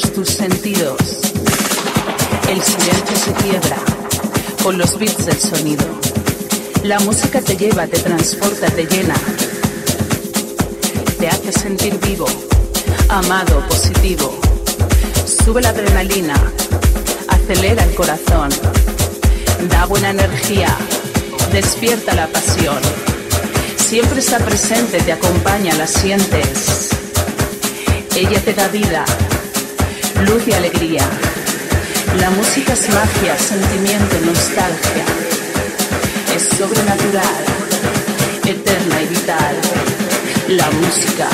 tus sentidos. El silencio se quiebra con los beats del sonido. La música te lleva, te transporta, te llena. Te hace sentir vivo, amado, positivo. Sube la adrenalina, acelera el corazón, da buena energía, despierta la pasión. Siempre está presente, te acompaña, la sientes. Ella te da vida, luz y alegría. La música es magia, sentimiento, nostalgia. Es sobrenatural, eterna y vital. La música.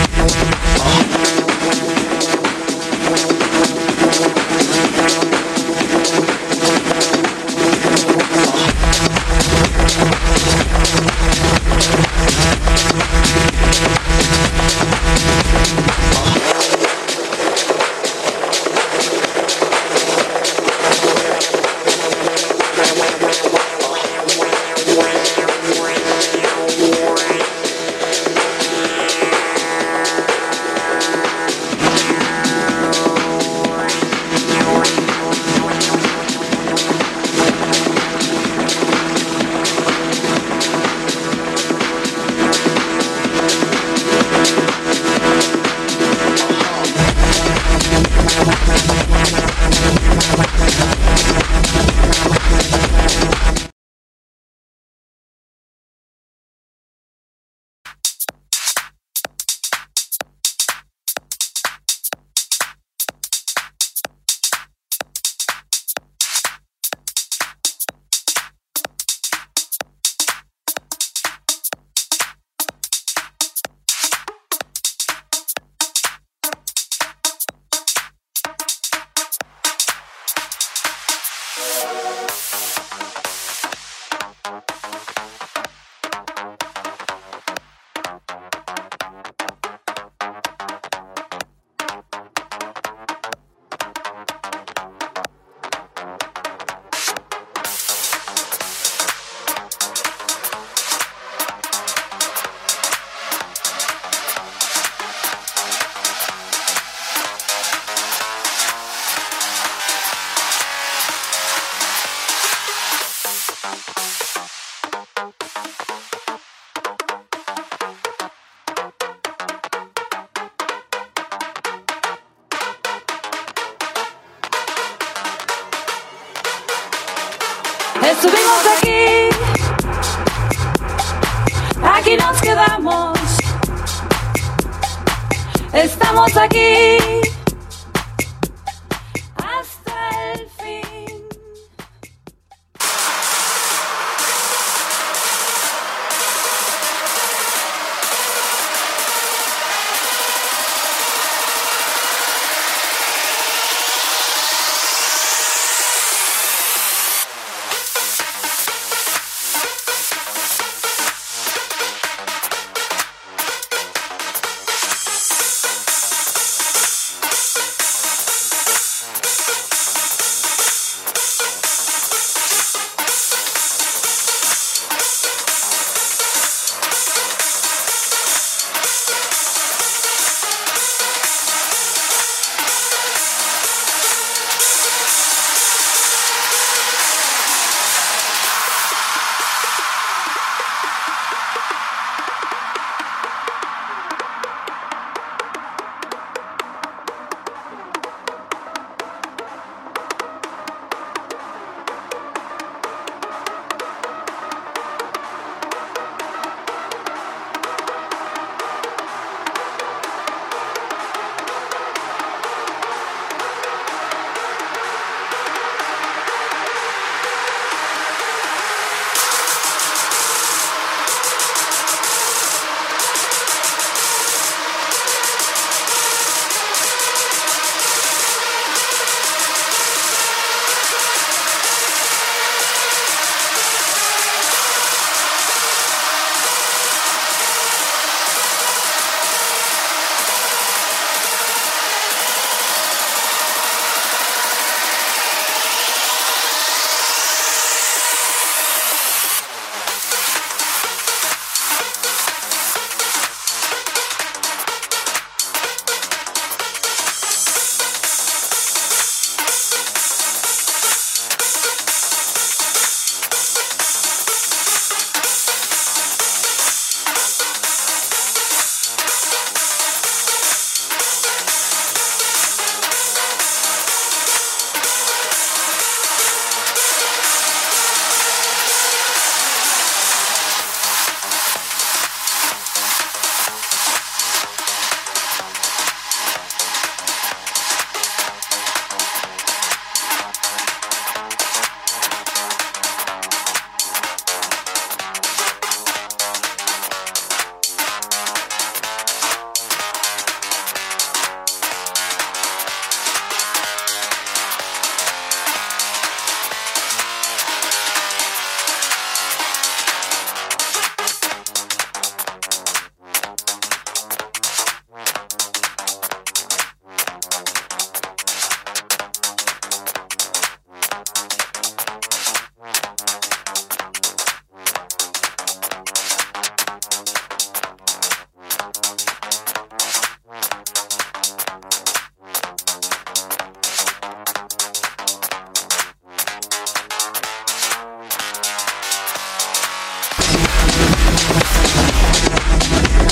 Oh.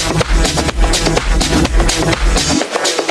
Thank you.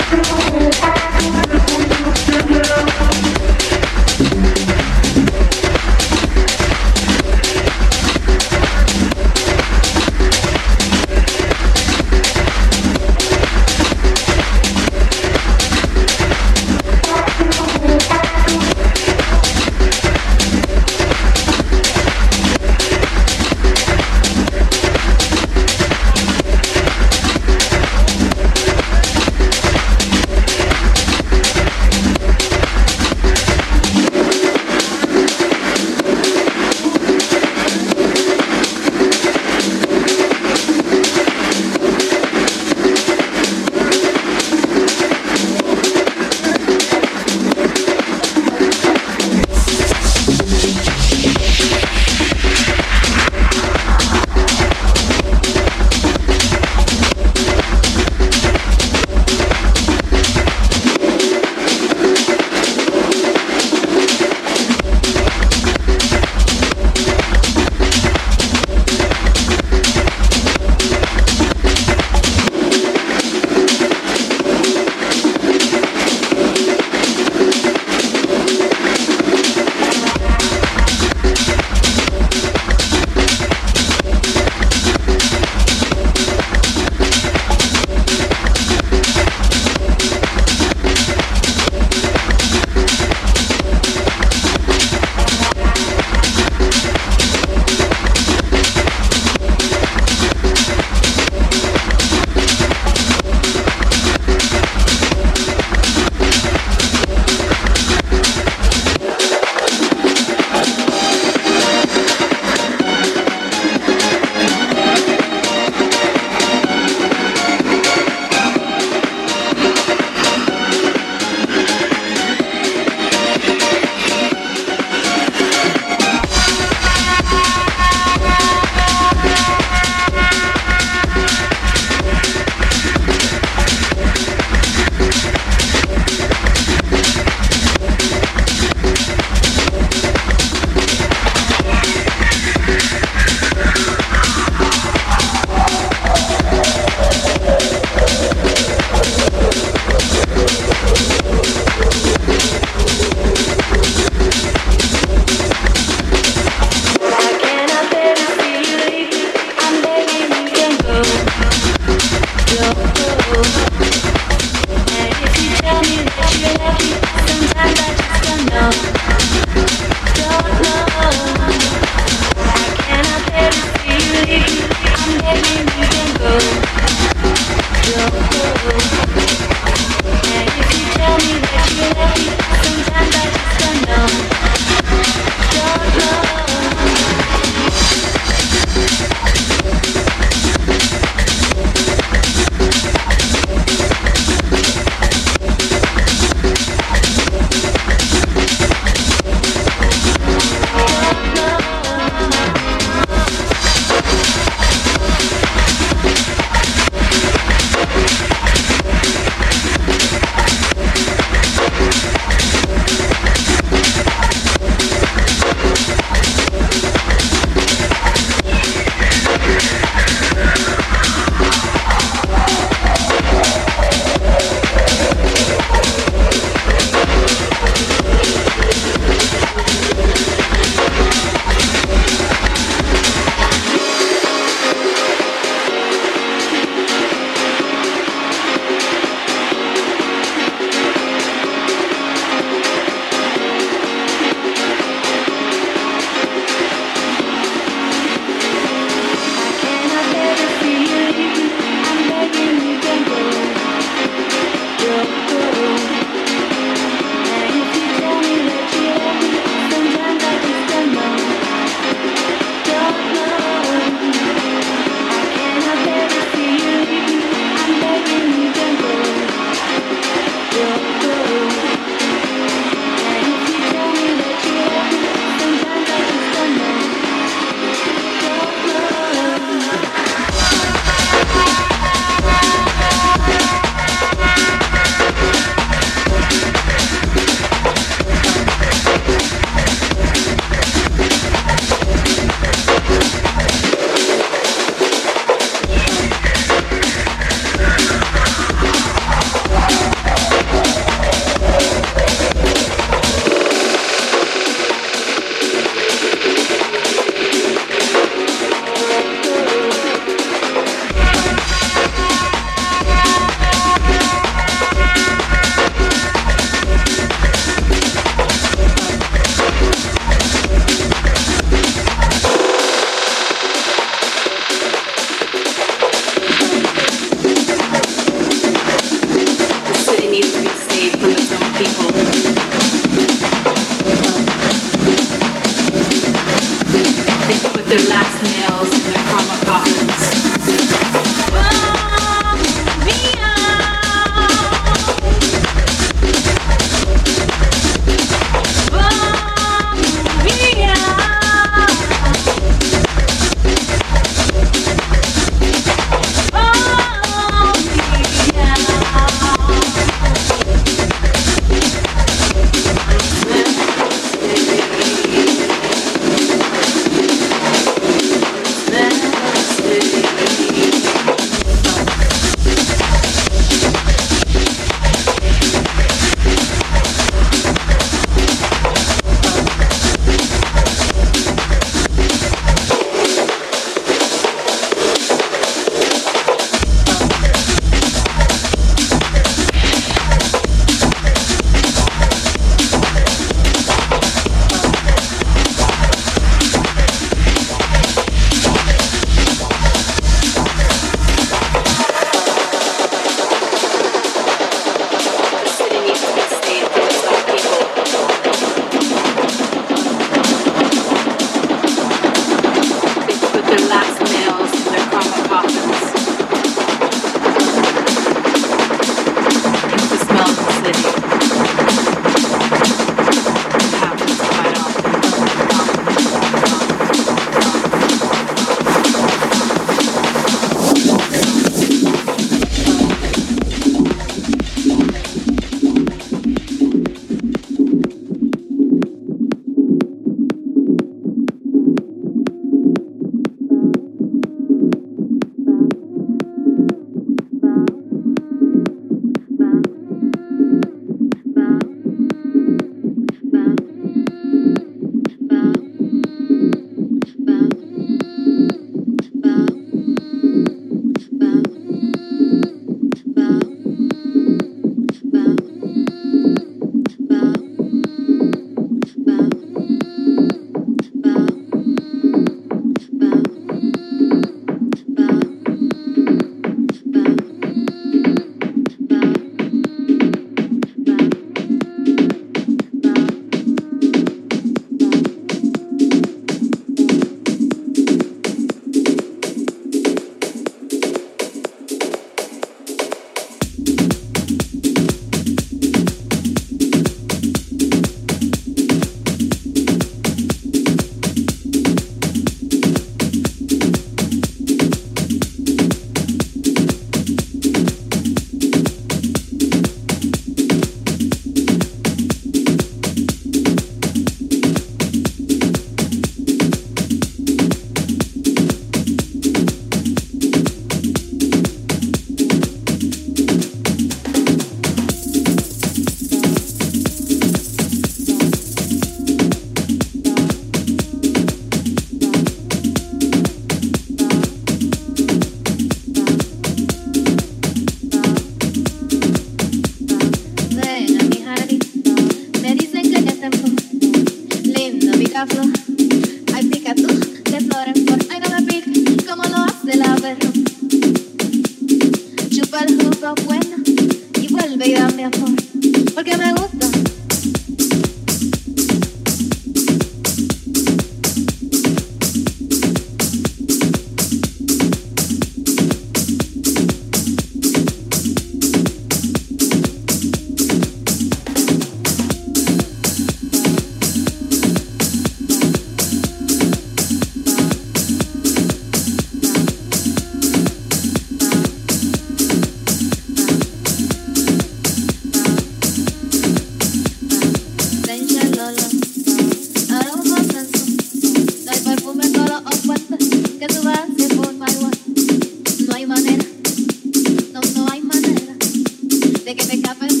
te que te.